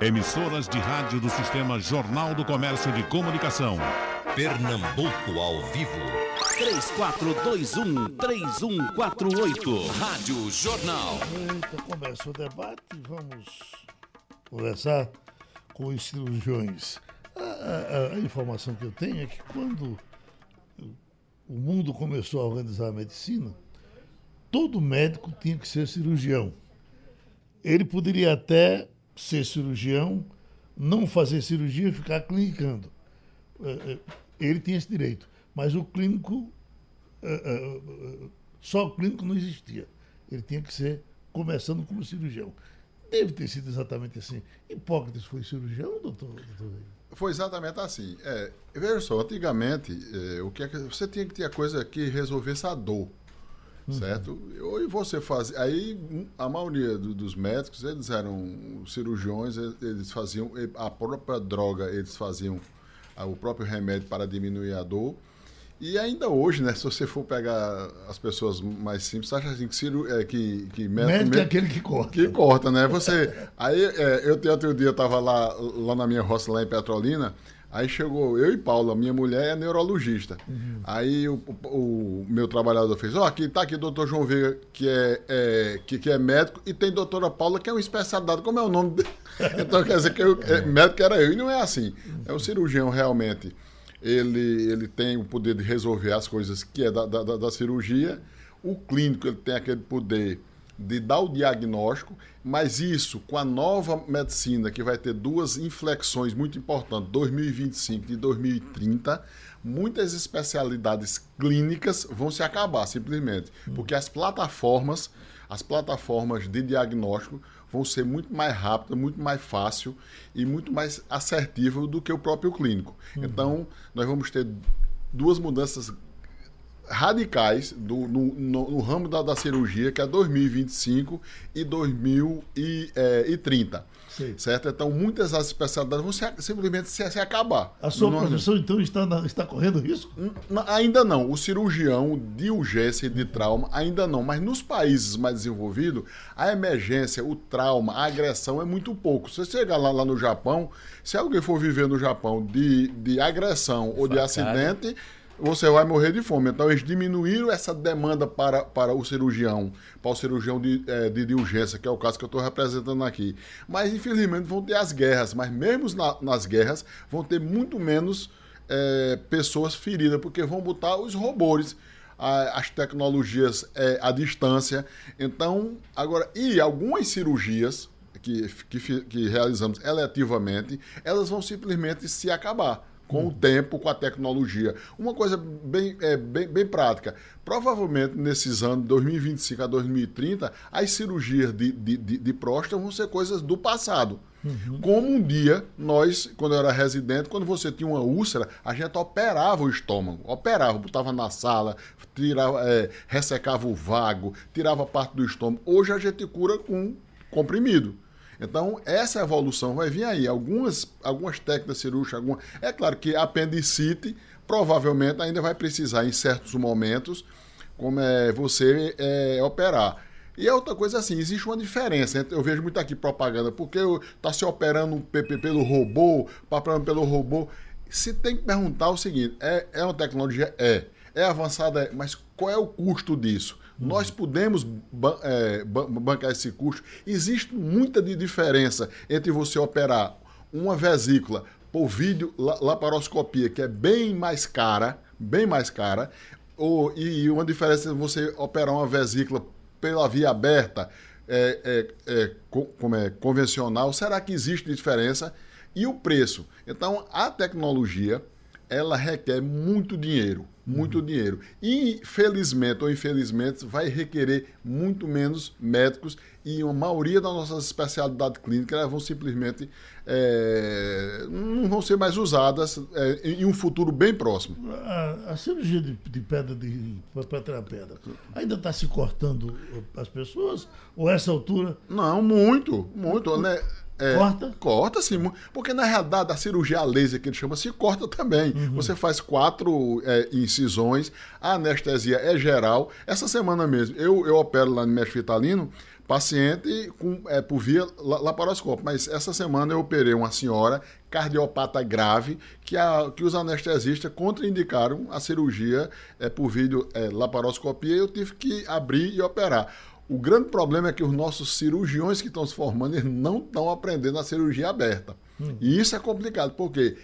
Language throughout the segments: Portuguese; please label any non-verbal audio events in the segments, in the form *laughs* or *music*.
Emissoras de rádio do Sistema Jornal do Comércio de Comunicação. Pernambuco ao vivo. 3421-3148. Rádio Jornal. Eita, começa o debate. Vamos conversar com os cirurgiões. A, a- a informação que eu tenho é que quando o mundo começou a organizar a medicina, todo médico tinha que ser cirurgião. Ele poderia até ser cirurgião, não fazer cirurgia e ficar clinicando. Eh, eh, Ele tinha esse direito. Mas o clínico, eh, só o clínico não existia. Ele tinha que ser começando como cirurgião. Deve ter sido exatamente assim. Hipócrates foi cirurgião, doutor? doutor? Foi exatamente assim. É, veja só, antigamente, é, o que é que você tinha que ter a coisa que resolvesse a dor. Certo? Hoje você faz. Aí a maioria do- dos médicos, eles eram cirurgiões, eles faziam a própria droga, eles faziam ah, o próprio remédio para diminuir a dor. E ainda hoje, né, se você for pegar as pessoas mais simples, acha assim que, ciru, é, que, que Médico é aquele que corta. que corta, né? Você. *laughs* Aí é, eu tenho outro dia, eu tava lá, lá na minha roça, lá em Petrolina. Aí chegou eu e Paula, minha mulher é neurologista. Aí o, o- meu trabalhador fez: Ó, aqui tá aqui o doutor João Veiga, que é, é, que, que é médico, e tem doutora Paula, que é uma especialidade. Como é o nome dele? *laughs* Então quer dizer que eu, é, médico era eu. E não é assim. É um cirurgião realmente. Ele, ele tem o poder de resolver as coisas que é da, da, da- cirurgia. O clínico ele tem aquele poder de dar o diagnóstico, mas isso com a nova medicina, que vai ter duas inflexões muito importantes, 2025 e 2030, muitas especialidades clínicas vão se acabar, simplesmente. Porque as plataformas, as plataformas de diagnóstico vão ser muito mais rápidas, muito mais fácil e muito mais assertivo do que o próprio clínico. Então, nós vamos ter duas mudanças radicais do, no, no- no ramo da, da cirurgia, que é 2025 e 2030. Sei. Certo? Então, muitas das especialidades vão se- simplesmente se, se acabar. A sua Não- profissão, então, está, na- está correndo risco? Ainda não. O cirurgião de urgência e de trauma, ainda não. Mas nos países mais desenvolvidos, a emergência, o trauma, a agressão é muito pouco. Se você chegar lá, lá no Japão, se alguém for viver no Japão de, de agressão ou de acidente, você vai morrer de fome. Então, eles diminuíram essa demanda para, para o cirurgião, para o cirurgião de, eh, de, de urgência, que é o caso que eu estou representando aqui. Mas, infelizmente, vão ter as guerras. Mas, mesmo na- nas guerras, vão ter muito menos é, pessoas feridas, porque vão botar os robôs, a- as tecnologias é, à distância. Então, agora, e algumas cirurgias que, que, que realizamos eletivamente, elas vão simplesmente se acabar. Com o tempo, com a tecnologia. Uma coisa bem, é, bem, bem prática. Provavelmente, nesses anos, 2025 a 2030, as cirurgias de, de, de, de próstata vão ser coisas do passado. Como um dia, nós, quando eu era residente, quando você tinha uma úlcera, a gente operava o estômago. Operava, botava na sala, tirava, é, ressecava o vago, tirava parte do estômago. Hoje a gente cura com comprimido. Então, essa evolução vai vir aí. Algumas, algumas técnicas cirúrgicas, é claro que a apendicite provavelmente ainda vai precisar, em certos momentos, como é você é, operar. E a outra coisa assim, existe uma diferença. Eu vejo muito aqui propaganda, porque está se operando pe- pe- pelo robô, operando pelo robô. Se tem que perguntar o seguinte: é, é uma tecnologia? É. É avançada? Mas qual é o custo disso? Nós podemos ban- é, ban- bancar esse custo. Existe muita diferença entre você operar uma vesícula por vídeo la- laparoscopia, que é bem mais cara, bem mais cara, ou, e uma diferença é você operar uma vesícula pela via aberta, é, é, é, co- como é convencional, será que existe diferença? E o preço? Então, a tecnologia, ela requer muito dinheiro, muito dinheiro. E, felizmente ou infelizmente, vai requerer muito menos médicos e a maioria das nossas especialidades clínicas elas vão simplesmente é, não vão ser mais usadas é, em um futuro bem próximo. A, a cirurgia de, de pedra de para tirar pedra ainda está se cortando as pessoas? Ou essa altura Não, muito, muito, né? É, Corta? Corta, sim. Porque, na realidade, a cirurgia a laser, que ele chama, se corta também. Você faz quatro é, incisões, a anestesia é geral. Essa semana mesmo, eu, eu opero lá no Mestre Vitalino, paciente com, é, por via laparoscópica. Mas essa semana eu operei uma senhora cardiopata grave que, a, que os anestesistas contraindicaram a cirurgia é, por vídeo é, laparoscopia e eu tive que abrir e operar. O grande problema é que os nossos cirurgiões que estão se formando eles não estão aprendendo a cirurgia aberta. Hum. E isso é complicado, porque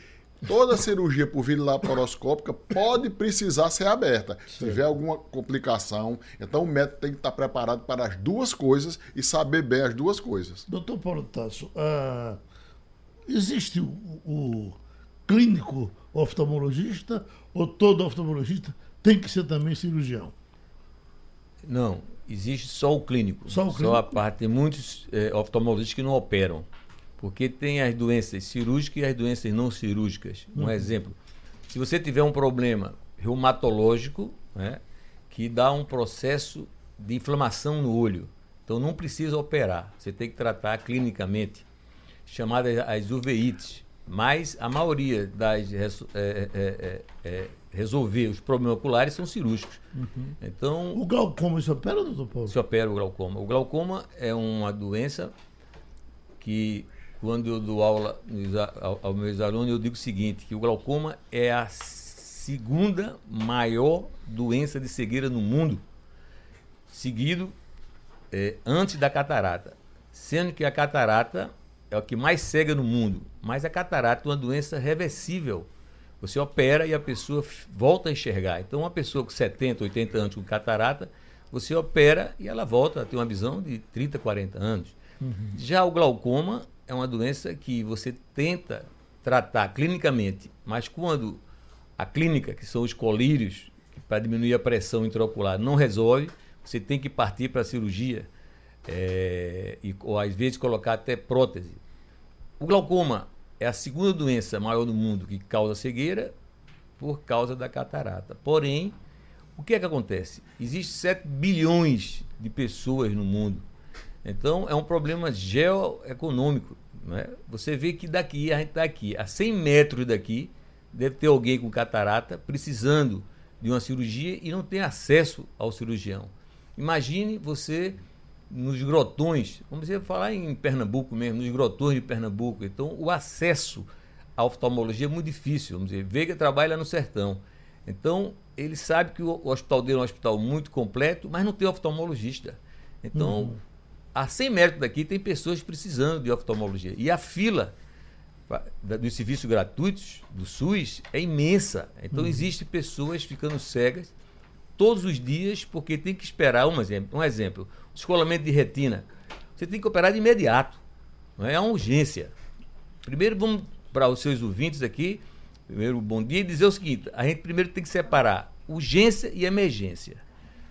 toda cirurgia por via laparoscópica pode precisar ser aberta. Se tiver alguma complicação, então o médico tem que estar preparado para as duas coisas e saber bem as duas coisas. Doutor Paulo Tasso, uh, existe o, o clínico oftalmologista ou todo oftalmologista tem que ser também cirurgião? Não, existe só o clínico. Só o clínico? Só a parte. Tem muitos é, oftalmologistas que não operam. Porque tem as doenças cirúrgicas e as doenças não cirúrgicas. Um uhum. exemplo. Se você tiver um problema reumatológico, né, que dá um processo de inflamação no olho, então não precisa operar. Você tem que tratar clinicamente, chamadas as uveites. Mas a maioria das é, é, é, é resolver os problemas oculares são cirúrgicos. Uhum. Então, o glaucoma se opera, doutor Paulo? Se opera o glaucoma. O glaucoma é uma doença que, quando eu dou aula aos meus alunos, eu digo o seguinte, que o glaucoma é a segunda maior doença de cegueira no mundo, seguido é, antes da catarata. Sendo que a catarata é o que mais cega no mundo. Mas a catarata é uma doença reversível você opera e a pessoa volta a enxergar. Então, uma pessoa com 70, 80 anos com catarata, você opera e ela volta a ter uma visão de 30, 40 anos. Uhum. Já o glaucoma é uma doença que você tenta tratar clinicamente, mas quando a clínica, que são os colírios, para diminuir a pressão intraocular, não resolve, você tem que partir para a cirurgia é, e, ou às vezes colocar até prótese. O glaucoma é a segunda doença maior do mundo que causa cegueira por causa da catarata. Porém, o que é que acontece? Existem 7 bilhões de pessoas no mundo. Então, é um problema geoeconômico. Né? Você vê que daqui, a gente está aqui, a 100 metros daqui, deve ter alguém com catarata precisando de uma cirurgia e não tem acesso ao cirurgião. Imagine você nos grotões, vamos dizer, falar em Pernambuco mesmo, nos grotões de Pernambuco. Então, o acesso à oftalmologia é muito difícil. Vamos dizer, Veiga trabalha no sertão. Então, ele sabe que o hospital dele é um hospital muito completo, mas não tem oftalmologista. Então, uhum. a 100 metros daqui tem pessoas precisando de oftalmologia. E a fila dos serviços gratuitos do SUS é imensa. Então, uhum. existem pessoas ficando cegas todos os dias porque tem que esperar um exemplo. Um exemplo descolamento de retina. Você tem que operar de imediato. Não é? é uma urgência. Primeiro, vamos para os seus ouvintes aqui. Primeiro, bom dia, e dizer o seguinte: a gente primeiro tem que separar urgência e emergência.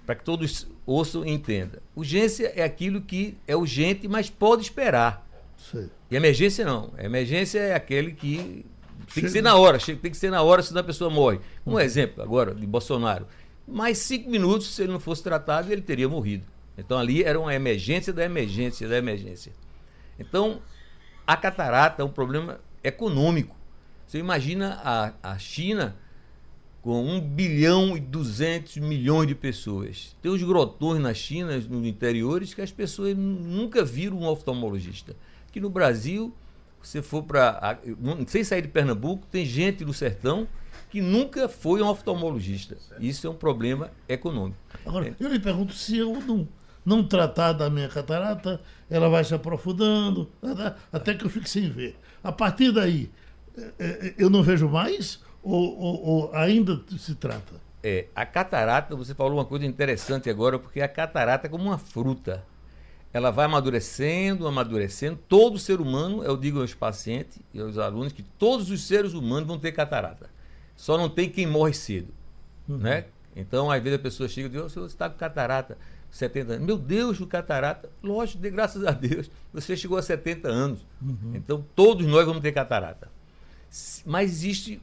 Para que todos ouçam e entendam. Urgência é aquilo que é urgente, mas pode esperar. Sim. E emergência não. Emergência é aquele que tem que ser na hora, tem que ser na hora, senão a pessoa morre. Um uhum. exemplo agora de Bolsonaro. Mais cinco minutos, se ele não fosse tratado, ele teria morrido. Então ali era uma emergência da emergência da emergência. Então, a catarata é um problema econômico. Você imagina a, a China com 1 bilhão e 200 milhões de pessoas. Tem os grotões na China, nos interiores, que as pessoas nunca viram um oftalmologista. Aqui no Brasil, você for para. Sem sair de Pernambuco, tem gente no sertão que nunca foi um oftalmologista. Isso é um problema econômico. Agora, eu lhe pergunto se eu não não tratar da minha catarata, ela vai se aprofundando, até que eu fique sem ver. A partir daí, é, é, eu não vejo mais ou, ou, ou ainda se trata? É, a catarata, você falou uma coisa interessante agora, porque a catarata é como uma fruta. Ela vai amadurecendo, amadurecendo. Todo ser humano, eu digo aos pacientes e aos alunos que todos os seres humanos vão ter catarata. Só não tem quem morre cedo. Uhum. Né? Então, às vezes a pessoa chega e diz: você está com catarata. 70 anos. Meu Deus, o catarata. Lógico, de graças a Deus, você chegou a 70 anos. Uhum. Então, todos nós vamos ter catarata. Mas existe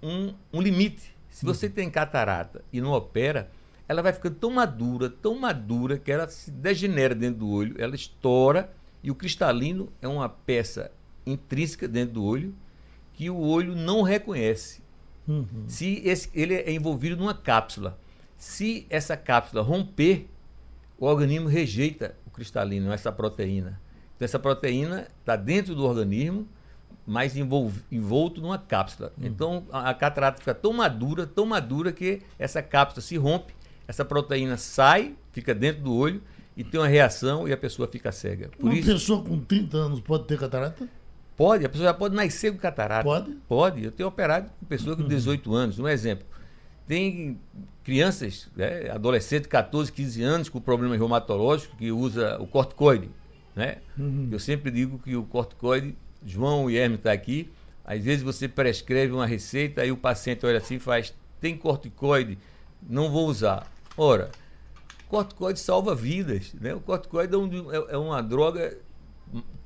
um, um limite. Se você uhum. tem catarata e não opera, ela vai ficando tão madura, tão madura, que ela se degenera dentro do olho, ela estoura, e o cristalino é uma peça intrínseca dentro do olho que o olho não reconhece. Uhum. Se esse, ele é envolvido numa cápsula. Se essa cápsula romper, o organismo rejeita cristalino, essa proteína. Então, essa proteína está dentro do organismo, mas envolv- envolto numa cápsula. Então, a, a catarata fica tão madura, tão madura, que essa cápsula se rompe, essa proteína sai, fica dentro do olho e tem uma reação e a pessoa fica cega. Por Uma isso, pessoa com 30 anos pode ter catarata? Pode, a pessoa já pode nascer com catarata. Pode? Pode. Eu tenho operado com pessoa com 18 anos. Um exemplo. Tem crianças, né, adolescentes, 14, 15 anos, com problemas reumatológicos, que usa o corticoide. Né? Eu sempre digo que o corticoide, João e Hermes está aqui, às vezes você prescreve uma receita, aí o paciente olha assim e faz, tem corticoide, não vou usar. Ora, corticoide salva vidas. Né? O corticoide é, um- é- é uma droga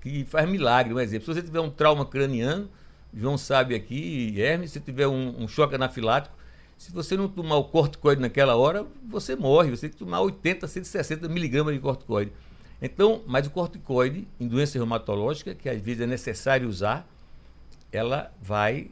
que faz milagre. Um exemplo, se você tiver um trauma craniano, João sabe aqui, Hermes, se tiver um, um choque anafilático, se você não tomar o corticoide naquela hora, você morre. Você tem que tomar 80, 160 miligramas de corticoide. Então, mas o corticoide, em doença reumatológica, que às vezes é necessário usar, ela vai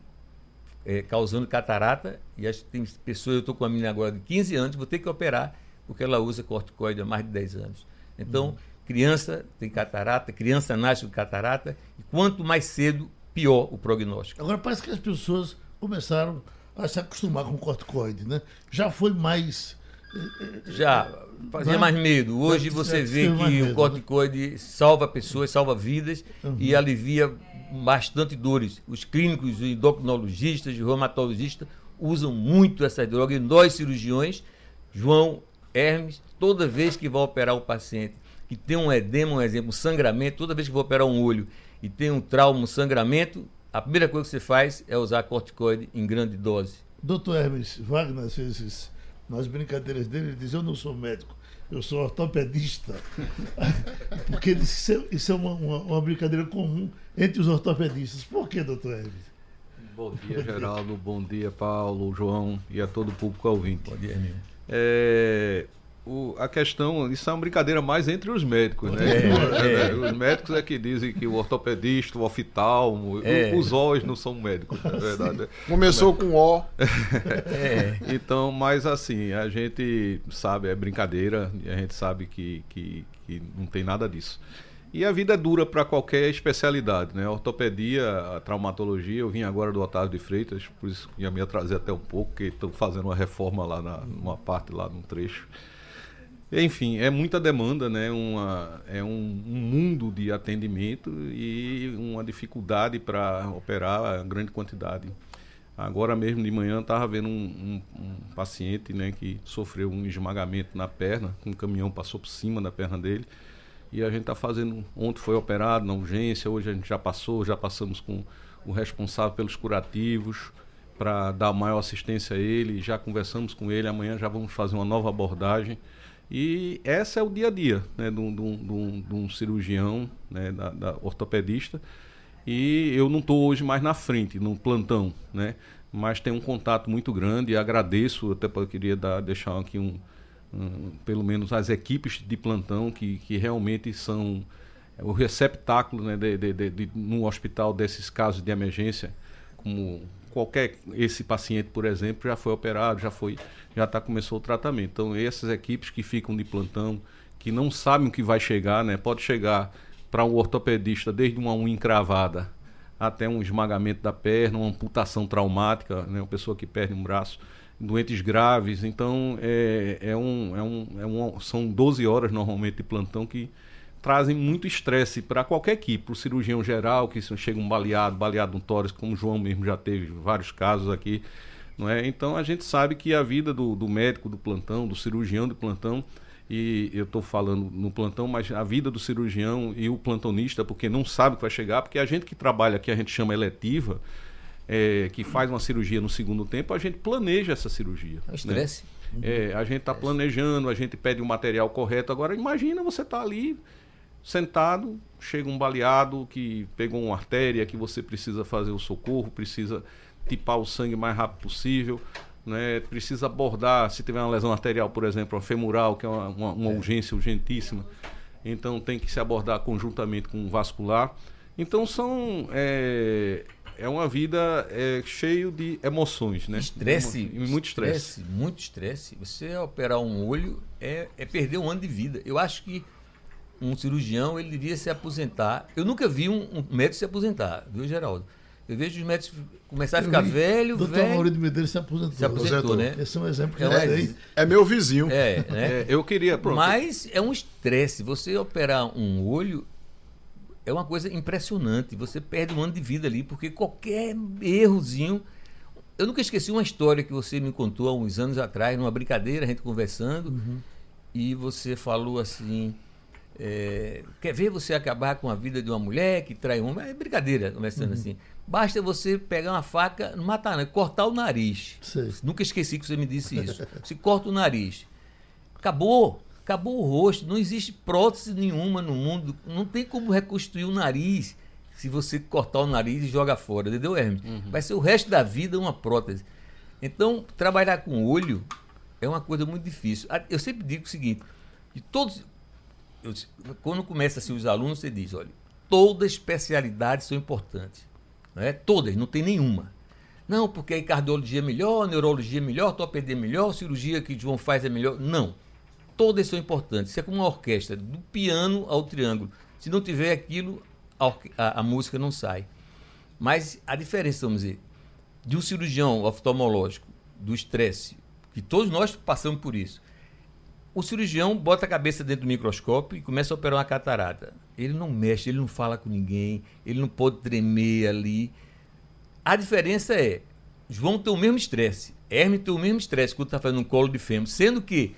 eh, causando catarata. E as, tem pessoas, eu estou com a menina agora de 15 anos, vou ter que operar, porque ela usa corticoide há mais de 10 anos. Então, criança tem catarata, criança nasce com catarata, e quanto mais cedo, pior o prognóstico. Agora parece que as pessoas começaram a se acostumar com o corticoide, né? Já foi mais. Já fazia Né? mais medo. Hoje você vê que medo, né? o corticoide salva pessoas, salva vidas e alivia bastante dores. Os clínicos, os endocrinologistas, os reumatologistas usam muito essa droga e nós cirurgiões, João, Hermes, toda vez que vai operar o paciente que tem um edema, um exemplo, um sangramento, toda vez que vai operar um olho e tem um trauma, um sangramento, a primeira coisa que você faz é usar corticoide em grande dose. Doutor Hermes Wagner, às vezes, nas brincadeiras dele, ele diz: Eu não sou médico, eu sou ortopedista. *laughs* Porque ele disse, isso é, isso é uma, uma- uma brincadeira comum entre os ortopedistas. Por que, doutor Hermes? Bom dia, Geraldo. Bom dia, Paulo, João e a todo o público ouvinte. Pode ir, Hermes. É, o- a questão, isso é uma brincadeira mais entre os médicos, né? É, *laughs* é. Os médicos é que dizem que o ortopedista, o oftalmo, É. os olhos não são médicos, na verdade. *laughs* Começou com O. *laughs* É. Então, mas assim, a gente sabe, é brincadeira, e a gente sabe que, que, que não tem nada disso. E a vida é dura para qualquer especialidade, né? A ortopedia, a traumatologia, eu vim agora do Otávio de Freitas, por isso ia me atrasar até um pouco, porque estão fazendo uma reforma lá na, numa parte lá num trecho. Enfim, é muita demanda, né? Uma, é um, um mundo de atendimento e uma dificuldade para operar grande quantidade. Agora mesmo de manhã estava vendo um, um- um paciente né, que sofreu um esmagamento na perna, um caminhão passou por cima da perna dele. E a gente está fazendo. Ontem foi operado na urgência, hoje a gente já passou, já passamos com o responsável pelos curativos para dar maior assistência a ele, já conversamos com ele, amanhã já vamos fazer uma nova abordagem. E essa é o dia a dia né, de, um, de um- de um- cirurgião, né, da, da ortopedista. E eu não estou hoje mais na frente, no plantão, né? Mas tenho um contato muito grande e agradeço, até porque eu queria dar, deixar aqui um, um- pelo menos as equipes de plantão que, que realmente são o receptáculo né, de, de, de, de- no hospital desses casos de emergência, como qualquer esse paciente, por exemplo, já foi operado, já foi, já tá começou o tratamento. Então essas equipes que ficam de plantão, que não sabem o que vai chegar, né, pode chegar para um ortopedista desde uma unha encravada até um esmagamento da perna, uma amputação traumática, né, uma pessoa que perde um braço, doentes graves. Então, é, é um, é um, é um, são 12 horas normalmente de plantão que trazem muito estresse para qualquer equipe, para o cirurgião geral, que se chega um baleado, baleado um tórax, como o João mesmo já teve vários casos aqui. Não é? Então, a gente sabe que a vida do, do médico do plantão, do cirurgião de plantão, e eu estou falando no plantão, mas a vida do cirurgião e o plantonista, porque não sabe o que vai chegar, porque a gente que trabalha aqui, a gente chama eletiva, é, que faz uma cirurgia no segundo tempo, a gente planeja essa cirurgia. É né? estresse. É, a gente está planejando, a gente pede o material correto. Agora, imagina você tá ali sentado, chega um baleado que pegou uma artéria, que você precisa fazer o socorro, precisa tipar o sangue o mais rápido possível, né? precisa abordar, se tiver uma lesão arterial, por exemplo, uma femoral, que é uma, uma- uma urgência urgentíssima, então tem que se abordar conjuntamente com o vascular. Então são. É, é uma vida é, cheio de emoções, né? Estresse. E muito estresse. Muito estresse. Você operar um olho é, é perder um ano de vida. Eu acho que um cirurgião ele devia se aposentar. Eu nunca vi um, um médico se aposentar, viu, Geraldo? Eu vejo os médicos começar a ficar velho, Doutor velho. Maurício Medeiros se aposentou. Se aposentou, né? Esse é um exemplo que É eu dei. É meu vizinho. É, né? É, eu queria. Pronto, Mas é um estresse. Você operar um olho é uma coisa impressionante. Você perde um ano de vida ali, porque qualquer errozinho. Eu nunca esqueci uma história que você me contou há uns anos atrás, numa brincadeira, a gente conversando, e você falou assim. É, quer ver você acabar com a vida de uma mulher que trai um homem? É brincadeira, começando assim. Basta você pegar uma faca, não matar, não, cortar o nariz. Sei. Nunca esqueci que você me disse isso. Se corta o nariz. Acabou. Acabou o rosto. Não existe prótese nenhuma no mundo. Não tem como reconstruir o nariz se você cortar o nariz e joga fora. Entendeu, Hermes? Vai ser o resto da vida uma prótese. Então, trabalhar com olho é uma coisa muito difícil. Eu sempre digo o seguinte: de todos. Eu- quando começa assim, os alunos, você diz: olha, todas as especialidades são importantes. Né? Todas, não tem nenhuma. Não, porque aí cardiologia é melhor, neurologia é melhor, ortopedia é melhor, cirurgia que João faz é melhor. Não. Todas são importantes. Isso é como uma orquestra, do piano ao triângulo. Se não tiver aquilo, a, a- a música não sai. Mas a diferença, vamos dizer, de um cirurgião oftalmológico, do estresse, que todos nós passamos por isso. O cirurgião bota a cabeça dentro do microscópio e começa a operar uma catarata. Ele não mexe, ele não fala com ninguém, ele não pode tremer ali. A diferença é, João tem o mesmo estresse, Hermes tem o mesmo estresse quando está fazendo um colo de fêmur, sendo que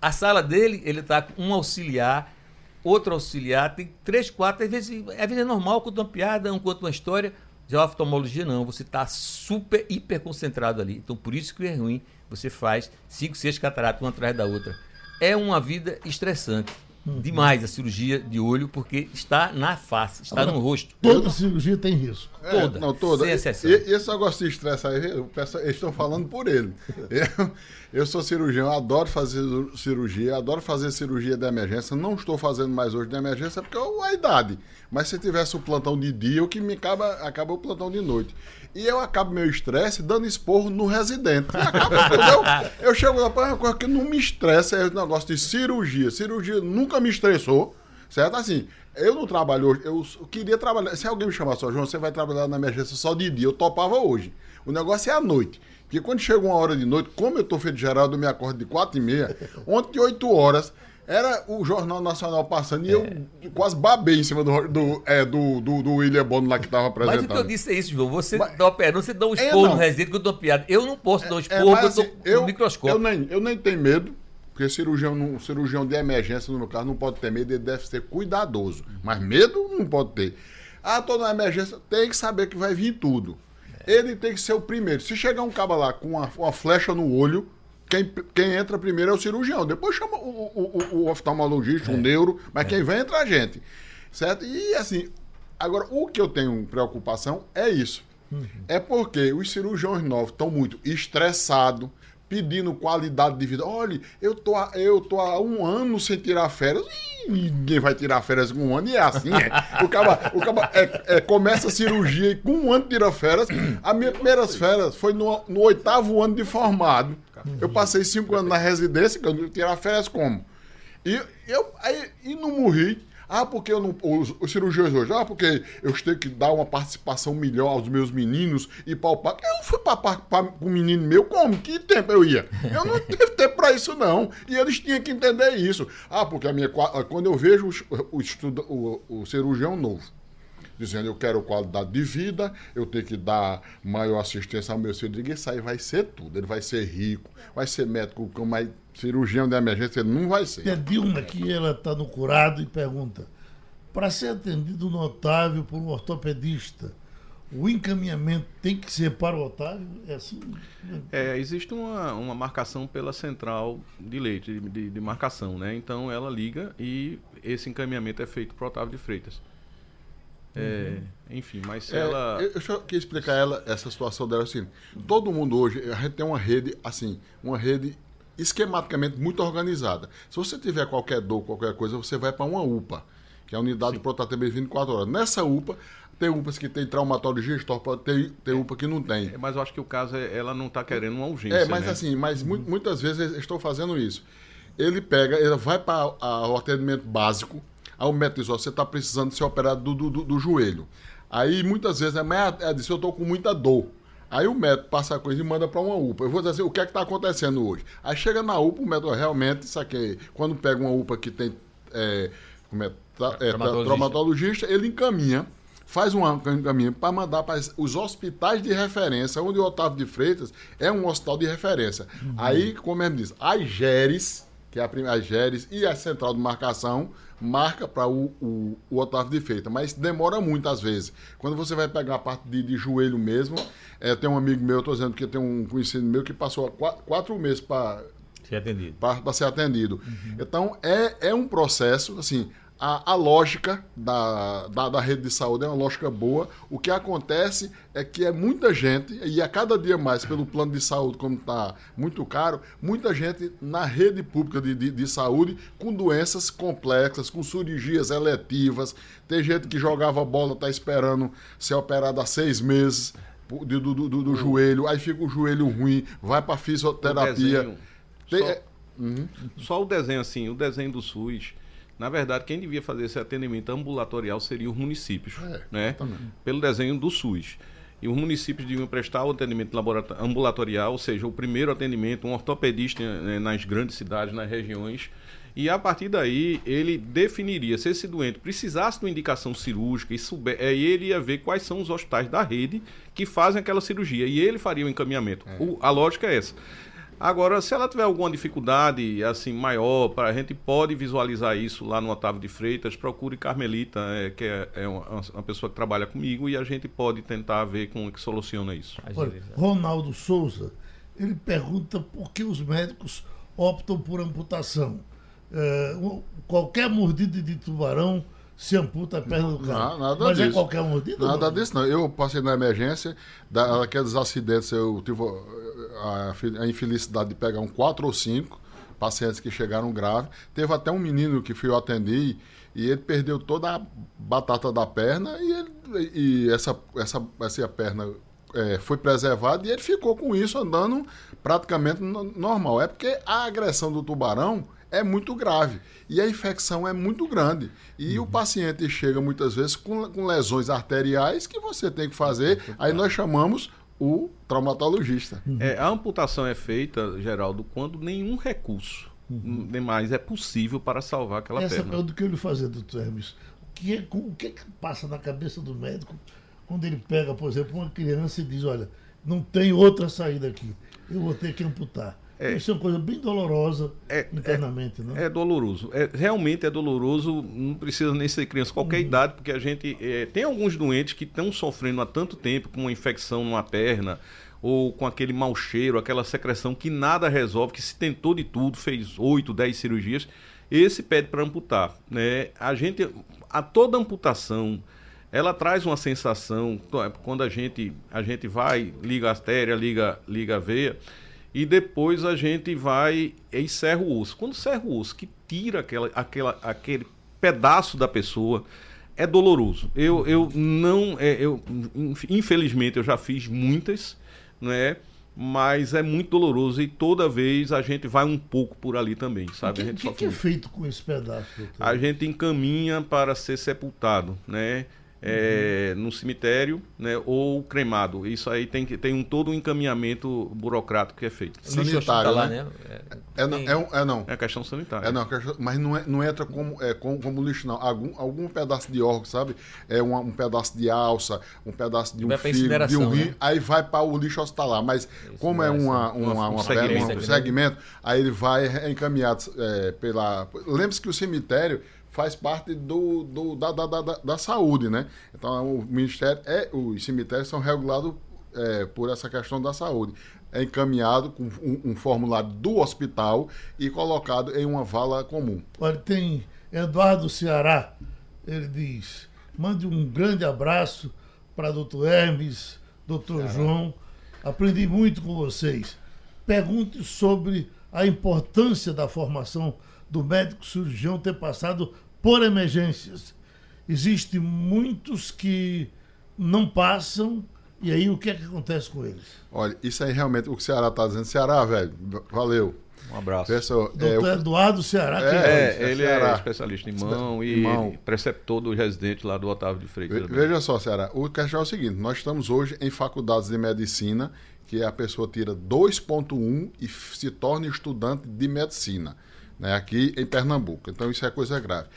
a sala dele, ele está com um auxiliar, outro auxiliar, tem três, quatro, às vezes, às vezes é normal, conta uma piada, um conta uma história. Já a oftalmologia não, você está super, hiper concentrado ali. Então, por isso que é ruim, você faz cinco, seis cataratas, uma atrás da outra. É uma vida estressante. Demais a cirurgia de olho, porque está na face, está no rosto. Toda cirurgia tem risco. É, Toda, não, toda. sem exceção. E, e esse negócio de estresse aí, eu peço- eles estão falando por ele. Eu, eu sou cirurgião, adoro fazer cirurgia, adoro fazer cirurgia de emergência. Não estou fazendo mais hoje de emergência porque é a idade. Mas se tivesse o plantão de dia, o que me acaba, acaba o plantão de noite. E eu acabo meu estresse dando esporro no residente. E acaba, entendeu? Eu chego lá para uma coisa que não me estressa é o negócio de cirurgia. Cirurgia nunca me estressou. Certo? Assim, eu não trabalho hoje, eu queria trabalhar. Se alguém me chamasse, ó, João, você vai trabalhar na emergência só de dia, eu topava hoje. O negócio é à noite. Porque quando chega uma hora de noite, como eu tô feito de Geraldo, eu me acordo de 4 e meia, *laughs* ontem, 8 horas, era o Jornal Nacional passando e eu quase babei em cima do, do, é, do, do, do William Bono lá que tava Mas apresentando. o que eu disse é isso, João. Você Mas- dá operando, você dá um É, esporro não. no residente que eu dou piada. Eu não posso dar um É, esporro, mas, porque eu assim, eu, no microscópio. eu, nem, eu nem tenho medo, porque cirurgião, não- cirurgião de emergência, no meu caso, não pode ter medo, ele deve ser cuidadoso. Mas medo não pode ter. Ah, tô na emergência, tem que saber que vai vir tudo. Ele tem que ser o primeiro. Se chegar um caba lá com uma, uma flecha no olho, quem, quem entra primeiro é o cirurgião. Depois chama o, o, o- o oftalmologista, o neuro, mas quem vem entra a gente. Certo? E assim, agora, o que eu tenho preocupação é isso. É porque os cirurgiões novos estão muito estressados, pedindo qualidade de vida. Olha, eu tô, eu tô há um ano sem tirar férias. Ninguém vai tirar férias com um ano e é assim, é. O cara, o cara é, é, começa a cirurgia e com um ano tira férias. As minhas primeiras férias foi no, no oitavo ano de formado. Eu passei cinco anos na residência, que eu tirar férias como? E eu aí, e não morri. Ah, porque eu não. Os, os cirurgiões hoje, ah, porque eu tenho que dar uma participação melhor aos meus meninos e palpar. Eu não fui papar para o menino meu, como? Que tempo eu ia? Eu não *laughs* tive tempo para isso, não. E eles tinham que entender isso. Ah, porque a minha. qua- Quando eu vejo o, o, o cirurgião novo dizendo eu quero qualidade de vida, eu tenho que dar maior assistência ao meu filho. Eu digo, Isso aí vai ser tudo. Ele vai ser rico, vai ser médico, mas cirurgião de emergência ele não vai ser. Tem a Dilma aqui, ela está no curado e pergunta: para ser atendido no Otávio por um ortopedista, o encaminhamento tem que ser para o Otávio? É assim? É, existe uma, uma marcação pela central de leite, de, de- de marcação, né? Então ela liga e esse encaminhamento é feito para Otávio de Freitas. É, Enfim, mas se É, ela. eu, eu só queria explicar ela, essa situação dela assim. Todo mundo hoje, a gente tem uma rede, assim, uma rede esquematicamente muito organizada. Se você tiver qualquer dor, qualquer coisa, você vai para uma UPA, que é a unidade de protatemento 24 horas. Nessa UPA, tem UPAs que tem traumatologia, tem, tem UPA que não tem. É, Mas eu acho que o caso é ela não está querendo uma urgência. É, mas né? assim, mas mu- muitas vezes eles estão fazendo isso. Ele pega, ele vai para o atendimento básico, Aí o médico diz, ó, você está precisando ser operado do, do, do, joelho. Aí muitas vezes a mulher ela diz, eu estou com muita dor. Aí o médico passa a coisa e manda para uma UPA. Eu vou dizer assim, o que é que está acontecendo hoje? Aí chega na UPA, o médico realmente, isso aqui, quando pega uma UPA que tem é, como é, tra- é, tra- Traumatologista. traumatologista, ele encaminha, faz um encaminhamento para mandar para os hospitais de referência, onde o Otávio de Freitas é um hospital de referência. Aí, como ele diz, as GERES, que é a primeira, as GERES e a central de marcação, marca para o, o, o Otávio de Freitas, mas demora muito às vezes. Quando você vai pegar a parte de, de joelho mesmo, é, tem um amigo meu, estou dizendo que tem um conhecido meu que passou quatro, quatro meses para Ser atendido. para ser atendido. Então, é, é um processo, assim, a, a lógica da, da, da rede de saúde é uma lógica boa. O que acontece é que é muita gente, e a cada dia mais, pelo plano de saúde, como está muito caro, muita gente na rede pública de, de, de saúde com doenças complexas, com cirurgias eletivas. Tem gente que jogava bola, está esperando ser operado há seis meses do, do, do, do joelho, aí fica o joelho ruim, vai para fisioterapia. Tem- só- é- Uhum. Só o desenho, assim, o desenho do SUS, na verdade, quem devia fazer esse atendimento ambulatorial seriam os municípios, É, né? Pelo desenho do SUS. E os municípios deviam prestar o atendimento ambulatorial, ou seja, o primeiro atendimento, um ortopedista né, nas grandes cidades, nas regiões. E a partir daí, ele definiria se esse doente precisasse de uma indicação cirúrgica e souber, aí ele ia ver quais são os hospitais da rede que fazem aquela cirurgia. E ele faria o encaminhamento. O- a lógica é essa. Agora, se ela tiver alguma dificuldade assim maior, pra, a gente pode visualizar isso lá no Otávio de Freitas, procure Carmelita, é, que é, é uma, uma pessoa que trabalha comigo, e a gente pode tentar ver como é que soluciona isso. Olha. Ronaldo Souza, ele pergunta por que os médicos optam por amputação. É, qualquer mordida de tubarão se amputa a perna do cara. Não, nada Mas é disso. qualquer mordida? Nada não? disso, não. Eu passei na emergência, da, daqueles acidentes, eu tive a, a infelicidade de pegar um quatro ou cinco pacientes que chegaram graves. Teve até um menino que fui eu atender e ele perdeu toda a batata da perna e, ele- e essa, essa, essa perna é, foi preservada e ele ficou com isso andando praticamente no- normal. É porque a agressão do tubarão é muito grave e a infecção é muito grande. E o paciente chega muitas vezes com, com lesões arteriais que você tem que fazer, aí nós chamamos o traumatologista. É, a amputação é feita, Geraldo, quando nenhum recurso demais é possível para salvar aquela Essa perna. é o do que eu lhe fazer, doutor Hermes. O que, é, o que é que passa na cabeça do médico quando ele pega, por exemplo, uma criança e diz, olha, não tem outra saída aqui, eu vou ter que amputar. É. Isso é uma coisa bem dolorosa É- internamente, né? É doloroso. É, realmente é doloroso. Não precisa nem ser criança, qualquer idade, porque a gente. é, tem alguns doentes que estão sofrendo há tanto tempo com uma infecção numa perna, ou com aquele mau cheiro, aquela secreção que nada resolve, que se tentou de tudo, fez 8, 10 cirurgias. Esse pede para amputar. Né? A gente. A toda amputação. Ela traz uma sensação, quando a gente, a gente vai, liga a artéria, liga, liga a veia, e depois a gente vai e encerra o osso. Quando encerra o osso, que tira aquela, aquela, aquele pedaço da pessoa, é doloroso. Eu, eu não. é, eu, inf- infelizmente, eu já fiz muitas, né? Mas é muito doloroso e toda vez a gente vai um pouco por ali também, O sabe? que, a gente que, que é feito com esse pedaço, doutor? A gente encaminha para ser sepultado, né? É, no cemitério, né? Ou cremado. Isso aí tem, que, tem um todo um encaminhamento burocrático que é feito. Sanitário, hospitalar, né? É, É, não, é, um- é não. É a questão sanitária. É, não, mas não, é, não entra como, é, como, como lixo, não. Algum, algum pedaço de órgão, sabe? É uma- um pedaço de alça, um pedaço de um fígado, de um rim, né? aí vai para o lixo hospitalar. Mas como é uma, incineração. uma, Um uma, segmento. um segmento, aí ele vai encaminhado é, pela... Lembre-se que o cemitério faz parte do, do- da, da, da, da- saúde, né? Então, o Ministério, é, os cemitérios são regulados é, por essa questão da saúde. É encaminhado com um, um formulário do hospital e colocado em uma vala comum. Olha, tem Eduardo Ceará, ele diz: mande um grande abraço para doutor Hermes, doutor João. Aprendi muito com vocês. Pergunte sobre a importância da formação do médico cirurgião ter passado por emergências. Existem muitos que não passam, e aí o que é que acontece com eles? Olha, isso aí realmente, o que o Ceará está dizendo, Ceará, velho, valeu. Um abraço. Professor, é, Doutor o- Eduardo Ceará. que É, É, ele é Ceará. especialista em mão e mão. preceptor do residente lá do Otávio de Freitas. Ve-. Veja só, Ceará, o questão é o seguinte: nós estamos hoje em faculdades de medicina, que a pessoa tira 2,1 e se torna estudante de medicina, né, aqui em Pernambuco. Então, isso é coisa grave.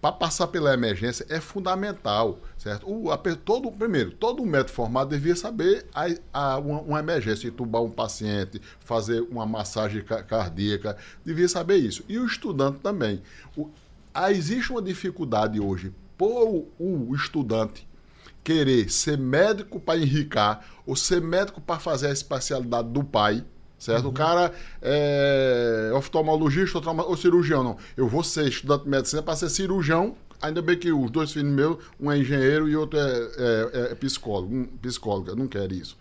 Para passar pela emergência é fundamental, certo? O, a todo, primeiro, todo médico formado devia saber a, a- uma, uma emergência, entubar um paciente, fazer uma massagem ca- cardíaca, devia saber isso. E o estudante também. O, ah, existe uma dificuldade hoje por o estudante querer ser médico para enricar ou ser médico para fazer a especialidade do pai, certo? O cara é oftalmologista ou, cirurgião, não. Eu vou ser estudante de medicina para ser cirurgião. Ainda bem que os dois filhos meus, um é engenheiro e outro é, é- é psicólogo, um, psicóloga, eu não quero isso.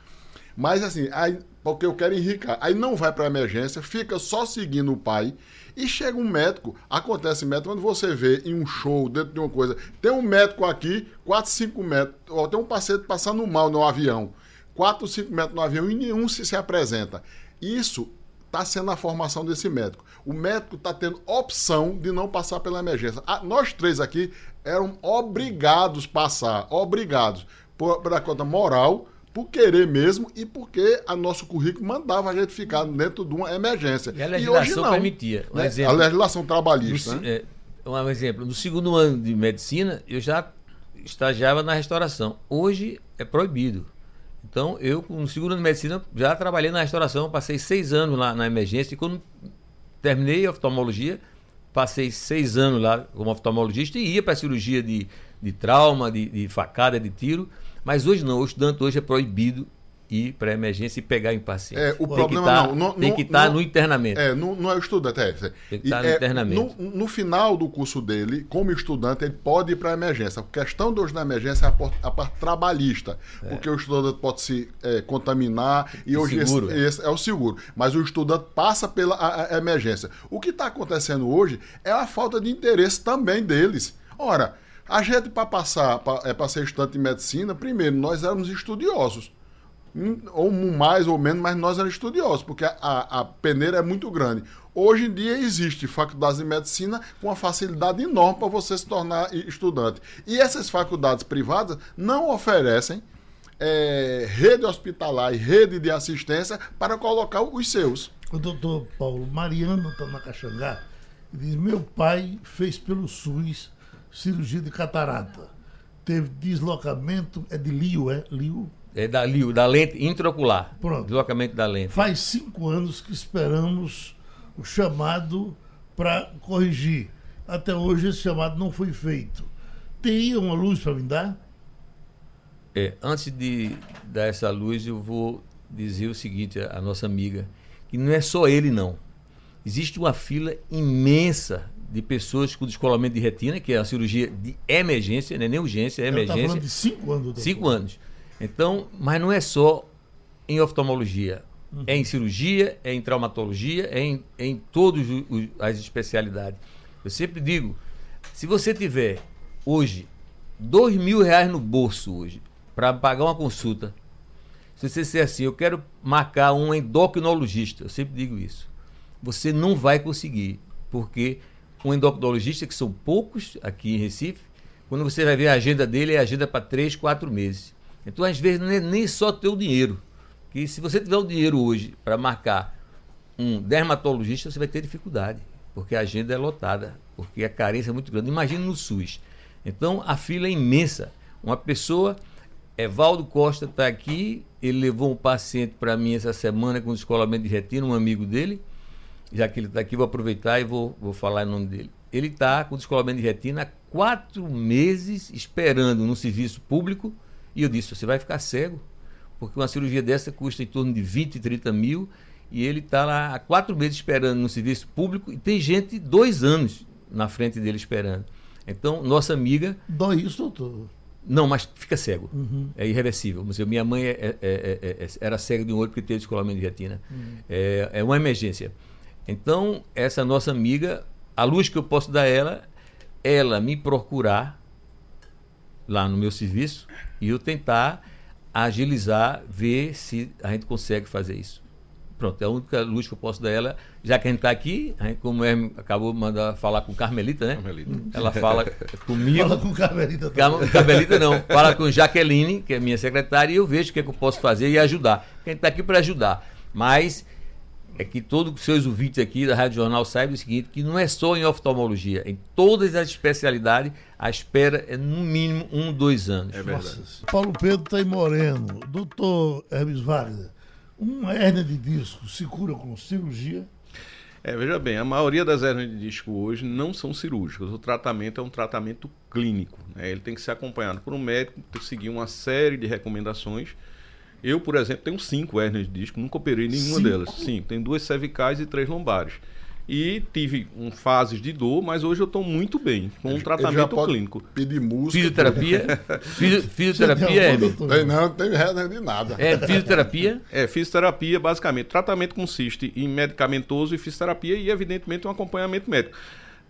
Mas assim, aí, porque eu quero enricar. Aí não vai para emergência, fica só seguindo o pai. E chega um médico, acontece médico, quando você vê em um show, dentro de uma coisa, tem um médico aqui, 4, 5 metros, ó, tem um paciente passando mal no avião, 4, 5 metros no avião e nenhum se, se apresenta. Isso está sendo a formação desse médico. O médico está tendo opção de não passar pela emergência. Ah, nós três aqui eram obrigados a passar, obrigados, por, pela conta moral, por querer mesmo e porque a nosso currículo mandava a gente ficar dentro de uma emergência. E a hoje legislação não, permitia. Um né? exemplo. A legislação No trabalhista. se- né? é, um exemplo, no segundo ano de medicina, eu já estagiava na restauração. Hoje é proibido. Então, eu, no segundo ano de medicina, já trabalhei na restauração, passei seis anos lá na emergência, e quando terminei a oftalmologia, passei seis anos lá como oftalmologista e ia para cirurgia de, de trauma, de, de facada, de tiro. Mas hoje não, o estudante hoje é proibido ir para a emergência e pegar em paciente. É, o Tem problema que tá- não, não- Tem que estar não- no internamento. É, não, não é o estudante, é. é. Tem que E, estar no é, internamento. No, no final do curso dele, como estudante, ele pode ir para a emergência. A questão de hoje na emergência é a, a parte trabalhista, porque o estudante pode se é, contaminar e O hoje esse- seguro, é. esse, é o seguro. Mas o estudante passa pela a- a emergência. O que está acontecendo hoje é a falta de interesse também deles. Ora, a gente para passar, pra, é, para ser estudante de medicina, primeiro, nós éramos estudiosos ou mais ou menos, mas nós éramos estudiosos, porque a, a, a peneira é muito grande. Hoje em dia existe faculdades de medicina com uma facilidade enorme para você se tornar estudante. E essas faculdades privadas não oferecem eh, rede hospitalar e rede de assistência para colocar os seus. O doutor Paulo Mariano está na Caxangá e diz: Meu pai fez pelo SUS cirurgia de catarata. Teve deslocamento, é de Lio, é? Lio? É da, da lente intraocular. Pronto. Deslocamento da lente. Faz cinco anos que esperamos o chamado para corrigir. Até hoje esse chamado não foi feito. Teria uma luz para me dar? É, antes de dar essa luz, eu vou dizer o seguinte à nossa amiga, que não é só ele não. Existe uma fila imensa de pessoas com descolamento de retina, que é a cirurgia de emergência, não é nem urgência, é Ela está emergência. falando de cinco anos, doutor. Cinco anos. Então, mas não é só em oftalmologia. É em cirurgia, é em traumatologia, é em, é em todas as especialidades. Eu sempre digo, se você tiver hoje dois mil reais no bolso hoje para pagar uma consulta, se você disser assim, eu quero marcar um endocrinologista, eu sempre digo isso, você não vai conseguir, porque um endocrinologista, que são poucos aqui em Recife, quando você vai ver a agenda dele, é agenda para três, quatro meses. Então, às vezes, é nem só ter o dinheiro. Que se você tiver o dinheiro hoje para marcar um dermatologista, você vai ter dificuldade, porque a agenda é lotada, porque a carência é muito grande. Imagine no SUS. Então, a fila é imensa. Uma pessoa, Evaldo Costa está aqui, ele levou um paciente para mim essa semana com descolamento de retina, um amigo dele, já que ele está aqui, vou aproveitar e vou, vou falar em nome dele. Ele está com descolamento de retina há quatro meses esperando no serviço público e eu disse, você vai ficar cego, porque uma cirurgia dessa custa em torno de 20, 30 mil e ele está lá há quatro meses esperando no serviço público e tem gente dois anos na frente dele esperando. Então, nossa amiga Dói isso, doutor. não, mas fica cego. É irreversível. Vamos dizer, minha mãe é- é- é- é- é- era cega de um olho porque teve descolamento de retina. É, é uma emergência. Então, essa nossa amiga, a luz que eu posso dar a ela, ela me procurar lá no meu serviço e eu tentar agilizar, ver se a gente consegue fazer isso. Pronto, é a única luz que eu posso dar ela, já que a gente está aqui, gente, como é, acabou de mandar falar com Carmelita, né? Carmelita. Ela fala comigo. Fala com Carmelita também. Carmelita não, fala com Jaqueline, que é minha secretária, e eu vejo o que, é que eu posso fazer e ajudar. A gente está aqui para ajudar. Mas é que todos os seus ouvintes aqui da Rádio Jornal saibam o seguinte, que não é só em oftalmologia, em todas as especialidades, a espera é no mínimo um, dois anos. É verdade. Nossa, Paulo Pedro está em Moreno. Doutor Hermes Wagner, uma hérnia de disco se cura com cirurgia? É, veja bem, a maioria das hernias de disco hoje não são cirúrgicas. O tratamento é um tratamento clínico. né? Ele tem que ser acompanhado por um médico, tem que seguir uma série de recomendações. Eu, por exemplo, tenho cinco hernias de disco, nunca operei nenhuma Cinco? delas. Sim, tenho duas cervicais e três lombares. E tive um, fases de dor, mas hoje eu estou muito bem, com um Ele já tratamento pode clínico. Pedir música. Fisioterapia? *laughs* Fisioterapia é? Tem, não, não tem regra de nada. é fisioterapia? É, fisioterapia, basicamente. Tratamento consiste em medicamentoso e fisioterapia e, evidentemente, um acompanhamento médico.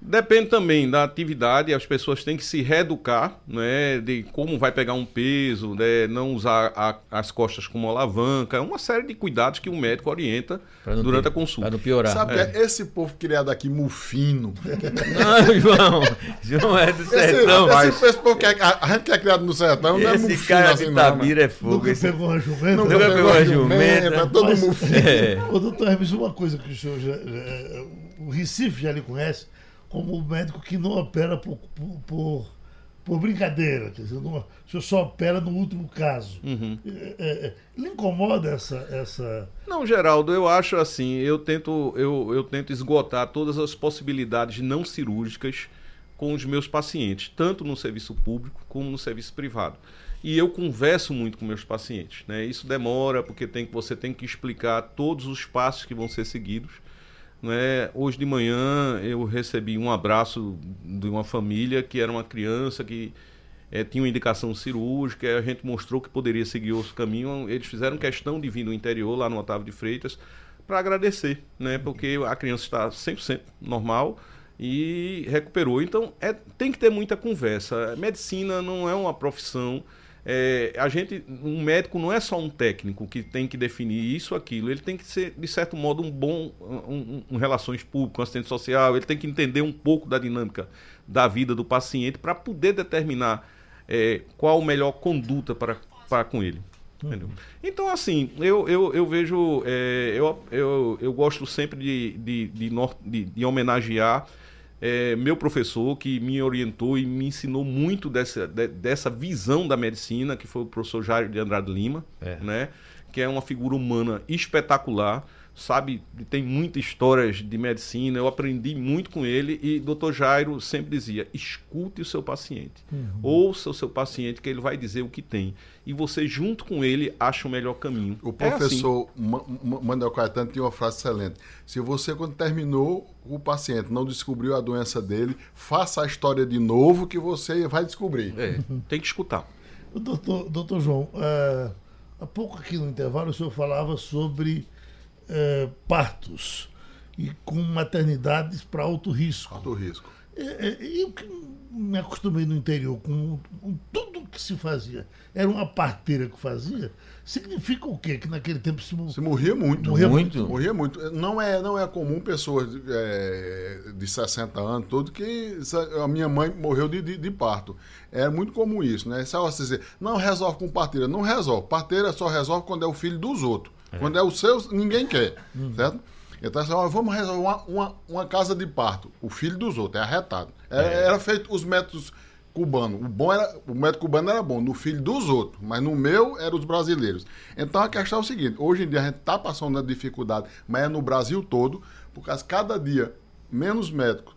Depende também da atividade, as pessoas têm que se reeducar, né, de como vai pegar um peso, né, não usar a- as costas como alavanca, uma série de cuidados que o médico orienta durante ter- a consulta. Para não piorar. Sabe que é esse povo criado aqui, mufino. Não, *laughs* João. João é do Esse, sertão. esse, esse povo que é- a, a gente que é criado no sertão não é Esse mufino cara assim, de não. Tabira é fogo. Nunca Esse... pegou uma jumenta? Nunca Nunca pegou pegou a a jumenta, jumenta. todo Mas- mufino. É. Ô, doutor Hermes, uma coisa que o senhor já, já- o Recife já lhe conhece como o médico que não opera por, por, por, por brincadeira. Quer dizer, não- o senhor só opera no último caso. Uhum. É, é, é, lhe incomoda essa. essa... Não, Geraldo, eu acho assim, eu tento, eu, eu tento esgotar todas as possibilidades não cirúrgicas com os meus pacientes, tanto no serviço público como no serviço privado. E eu converso muito com meus pacientes, né? Isso demora porque tem, você tem que explicar todos os passos que vão ser seguidos. Né? Hoje de manhã eu recebi um abraço de uma família que era uma criança que eh, tinha uma indicação cirúrgica, a gente mostrou que poderia seguir outro caminho. Eles fizeram questão de vir do interior, lá no Otávio de Freitas, para agradecer, né? porque a criança está 100% normal e recuperou. Então é, tem que ter muita conversa. Medicina não é uma profissão. É, a gente, um médico não é só um técnico que tem que definir isso, aquilo. Ele tem que ser, de certo modo, um bom um, um- um relações públicas, um assistente social. Ele tem que entender um pouco da dinâmica da vida do paciente para poder determinar é, qual a melhor conduta para, para com ele. Entendeu? Então, assim, eu, eu, eu vejo. é, eu, eu, eu gosto sempre de, de, de, de- de homenagear é, meu professor que me orientou e me ensinou muito dessa, de- dessa visão da medicina, que foi o professor Jairo de Andrade Lima, É. né? que é uma figura humana espetacular, sabe, tem muitas histórias de medicina, eu aprendi muito com ele e Dr. Jairo sempre dizia, escute o seu paciente, ouça o seu paciente que ele vai dizer o que tem e você junto com ele acha o melhor caminho. O É assim. professor Ma- Ma- Manuel Caetano tinha uma frase excelente. Se você, quando terminou o paciente, não descobriu a doença dele, faça a história de novo que você vai descobrir. É, tem que escutar. O doutor, doutor João, eh, há pouco aqui no intervalo o senhor falava sobre eh, partos e com maternidades para alto risco. Alto risco. É, é, eu que me acostumei no interior com, com tudo que se fazia. Era uma parteira que fazia. Significa o quê? Que naquele tempo se, Você morria muito. Morria muito. Morria muito. Não é, não é comum pessoas de, é, de 60 anos, tudo que a minha mãe morreu de, de, de parto. É muito comum isso, né? Se você dizer, não resolve com parteira. Não resolve. Parteira só resolve quando é o filho dos outros. Quando é o seu, ninguém quer. Certo? Então, assim, ó, vamos resolver uma, uma, uma casa de parto. O filho dos outros, é arretado. Era, era feito os métodos cubanos. O, bom era, o método cubano era bom, no filho dos outros, mas no meu eram os brasileiros. Então a questão é o seguinte: hoje em dia a gente está passando uma dificuldade, mas é no Brasil todo, porque cada dia menos médicos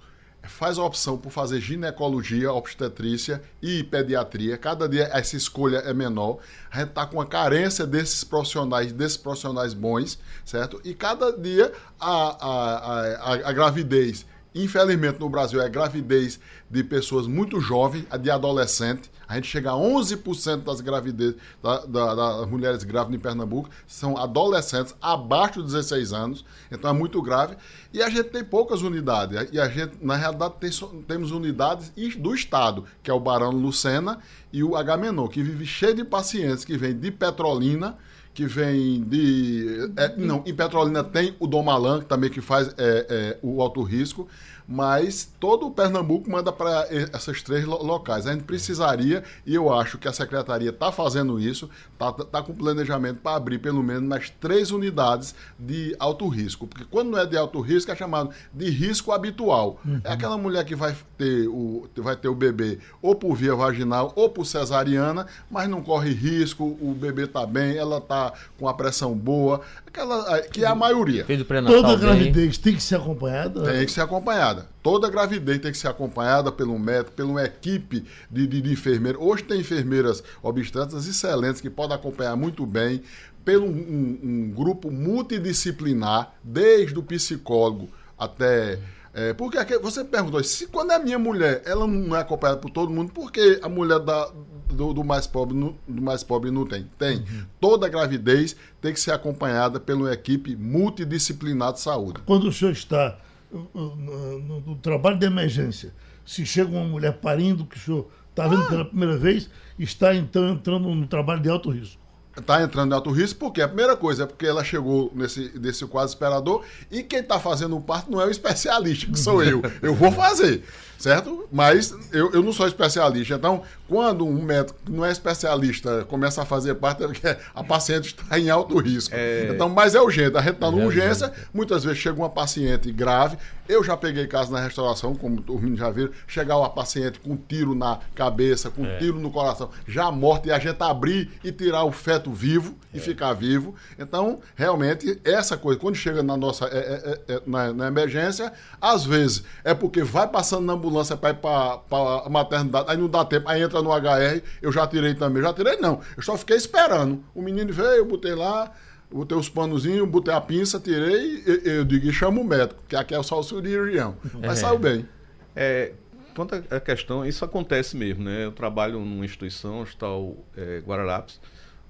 faz a opção por fazer ginecologia, obstetrícia e pediatria. Cada dia essa escolha é menor. A gente está com a carência desses profissionais, desses profissionais bons, certo? E cada dia a, a, a, a, gravidez, infelizmente no Brasil, é gravidez de pessoas muito jovens, de adolescente. A gente chega a 11% das gravidezes da- da- das mulheres grávidas em Pernambuco são adolescentes abaixo de 16 anos, então é muito grave. E a gente tem poucas unidades. E a gente, na realidade, tem temos unidades do Estado, que é o Barão Lucena e o Agamenon, que vive cheio de pacientes que vêm de Petrolina, que vem de. é, não, em Petrolina tem o Domalan, que também que faz é, é, o alto risco, mas todo o Pernambuco manda para essas três lo- locais. A gente precisaria, e eu acho que a secretaria está fazendo isso, está tá com planejamento para abrir pelo menos mais três unidades de alto risco. Porque quando não é de alto risco, é chamado de risco habitual. É aquela mulher que vai ter o, vai ter o bebê ou por via vaginal ou por cesariana, mas não corre risco, o bebê está bem, ela está com a pressão boa, aquela, que é a maioria. Fez o pré-natal Toda bem. gravidez tem que ser acompanhada? Tem que ser acompanhada. Toda gravidez tem que ser acompanhada pelo médico, pela uma equipe de, de, de enfermeiros. Hoje tem enfermeiras obstetras excelentes que podem acompanhar muito bem, pelo um, um- um grupo multidisciplinar, desde o psicólogo até. É, porque você perguntou, se quando é minha mulher, ela não é acompanhada por todo mundo, por que a mulher da- do, do mais pobre, não- do mais pobre não tem? Tem. Toda gravidez tem que ser acompanhada pela uma equipe multidisciplinar de saúde. Quando o senhor está uh, uh, no, no trabalho de emergência, se chega uma mulher parindo, que o senhor está vendo pela primeira vez, está então entrando no trabalho de alto risco. Está entrando em alto risco, porque a primeira coisa é porque ela chegou nesse, nesse quadro esperador e quem está fazendo o parto não é o especialista, que sou eu. Eu vou fazer, certo? Mas eu, eu não sou especialista. Então, quando um médico que não é especialista começa a fazer parto, é a paciente está em alto risco. Então, mas é urgente. A gente está numa urgência, muitas vezes chega uma paciente grave. Eu já peguei casos na restauração, como os meninos já viram, chegar uma paciente com um tiro na cabeça, com um tiro no coração, já morta, e a gente abrir e tirar o feto vivo e ficar vivo. Então, realmente, essa coisa, quando chega na nossa é, é, é, na, na emergência, às vezes é porque vai passando na ambulância para ir para a maternidade, aí não dá tempo, aí entra no HR, eu já tirei também. Já tirei, não. Eu só fiquei esperando. O menino veio, eu botei lá. Botei os panozinhos, botei a pinça, tirei, e- eu digo, e chama o médico, que aqui é só o cirurgião. Mas saiu bem. É, quanto à questão, isso acontece mesmo, né? Eu trabalho numa instituição, Hospital é, Guararapes,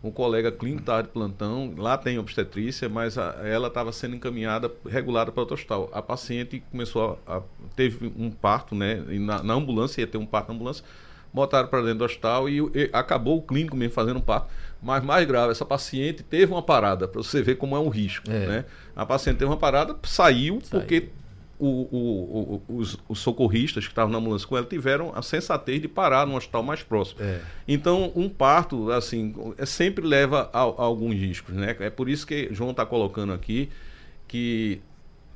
um colega clínico estava de plantão, lá tem obstetrícia, mas a- ela estava sendo encaminhada, regulada para outro hospital. A paciente começou a, a- teve um parto, né? Na, na ambulância, ia ter um parto na ambulância, botaram para dentro do hospital e, e acabou o clínico mesmo fazendo um parto. Mas mais grave, essa paciente teve uma parada, para você ver como é um risco, É. né? A paciente teve uma parada, saiu, porque o- o- os, os socorristas que estavam na ambulância com ela tiveram a sensatez de parar no hospital mais próximo. É. Então, um parto, assim, é, sempre leva a, a alguns riscos, né? É por isso que João está colocando aqui que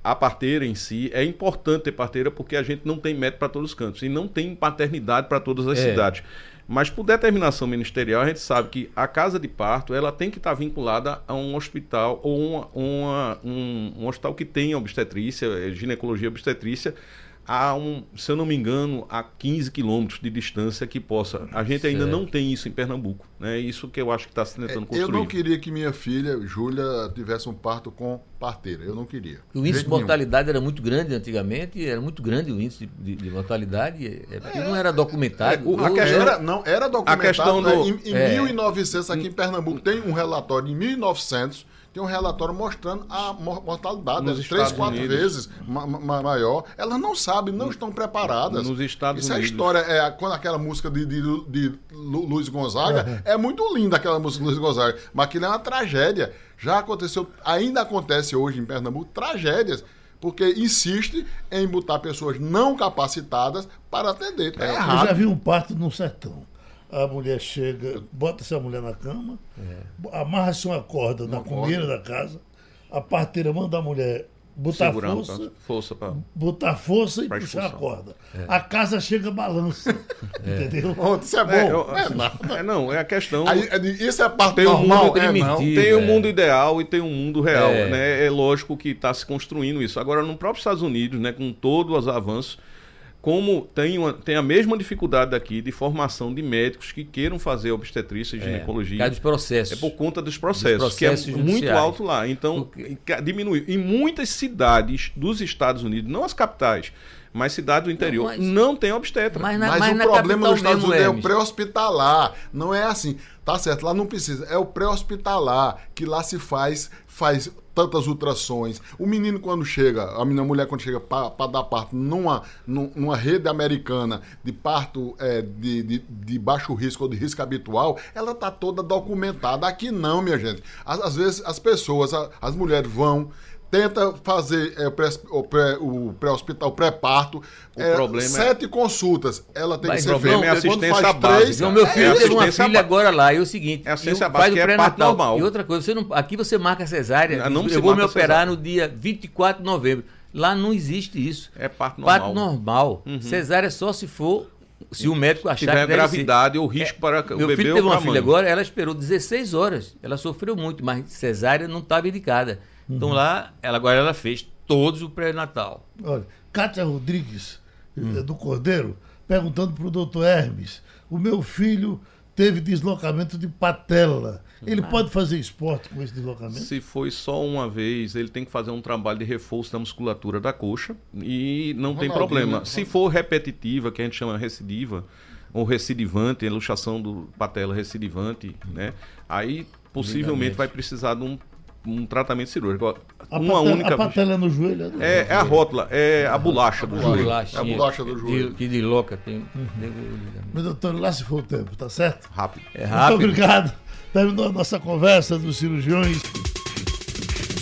a parteira em si é importante ter parteira porque a gente não tem médico para todos os cantos e não tem paternidade para todas as É. cidades. Mas por determinação ministerial, a gente sabe que a casa de parto ela tem que estar vinculada a um hospital ou uma, uma- um, um hospital que tenha obstetrícia, eh, ginecologia obstetrícia, a um, se eu não me engano, a 15 quilômetros de distância que possa. A gente ainda Certo. não tem isso em Pernambuco. Né? Isso que eu acho que está se tentando Eu construir. não queria que minha filha, Júlia, tivesse um parto com parteira. Eu não queria. O índice de nenhum. mortalidade era muito grande antigamente, era muito grande o índice de, de mortalidade, é porque não era documentado. É, o- a questão- Era, não, era documentado. questão né? do- Em, em é. 1900, aqui em Pernambuco, tem um relatório, em 1900, tem um relatório mostrando a mor- mortalidade. Nos é três, Estados quatro Unidos. vezes ma- ma- maior. Elas não sabem, não estão preparadas. Nos Estados Isso é Unidos. história. É, a- quando aquela música de, de, de Lu- Luiz Gonzaga, é muito linda aquela música de Luiz Gonzaga. Mas aquilo é uma tragédia. Já aconteceu, ainda acontece hoje em Pernambuco, tragédias. Porque insiste em botar pessoas não capacitadas para atender. Tá Eu errado. já vi um parto no sertão. A mulher chega, bota essa mulher na cama, amarra-se uma corda na Uma comeira da casa, a parteira manda a mulher botar Segurar um força, força para botar força e Pra puxar a corda. A casa chega balança. *laughs* Entendeu? Pronto, isso é bom. É, eu- É nada. é, não, é a questão. Aí, é isso é parte Tem um normal, mundo é não. Tem o é. mundo ideal e tem o mundo real, É. né? É lógico que está se construindo isso. Agora, no próprio Estados Unidos, né, com todos os avanços, como tem, uma- tem a mesma dificuldade daqui de formação de médicos que queiram fazer obstetrícia e É, ginecologia. por causa dos processos. É por conta dos processos, Dos que é processos muito judiciais. alto lá. Então, ca- diminuiu. Em muitas cidades dos Estados Unidos, não as capitais, Mas cidade do interior mas- não tem obstetra. Mas, na, Mas, mas o na problema nos Estados Unidos é o pré-hospitalar. Não é assim. Tá certo, lá não precisa. É o pré-hospitalar, que lá se faz, faz tantas ultrações. O menino, quando chega, a menina a mulher, quando chega para dar parto numa, num- numa rede americana de parto é, de, de, de baixo risco ou de risco habitual, ela tá toda documentada. Aqui não, minha gente. Às, às vezes as pessoas, as mulheres vão. Tenta fazer é, o pré- o pré- o pré-hospital, o pré-parto. O é, problema é- sete consultas. Ela tem Mas que ser feita. é Quando assistência faz básica. três, Então, meu É filho teve uma filha ba- agora lá, é o seguinte. É assistência eu- básica, faz o é parto pré-natal. normal. E outra coisa, você não, aqui você marca cesárea. Não se eu vou me operar cesárea. no dia 24 de novembro. Lá não existe isso. É parto normal. Parto normal. Cesárea só se for. Se o médico achar tiver que deve gravidade ser. ou risco para o Meu bebê filho ou teve uma filha mãe. agora, ela esperou 16 horas. Ela sofreu muito, mas cesárea não estava indicada. Então lá, ela, agora ela fez todos o pré-natal. Olha, Cátia Rodrigues, Hum. eh, do Cordeiro, perguntando para o doutor Hermes: o meu filho teve deslocamento de patela. Ele pode fazer esporte com esse deslocamento? Se foi só uma vez, ele tem que fazer um trabalho de reforço da musculatura da coxa e não tem Ronaldinho, problema. né? Se for repetitiva, que a gente chama recidiva, ou recidivante, luxação do patela recidivante, né? Aí possivelmente vai precisar de um, um tratamento cirúrgico. A uma patela, única a patela é no joelho? é é, é a rótula, é a bolacha do joelho. É a bolacha do joelho. Que de louca tem. Meu doutor, lá se foi o tempo, tá certo? Rápido. É Muito rápido. obrigado. Terminou a nossa conversa dos cirurgiões.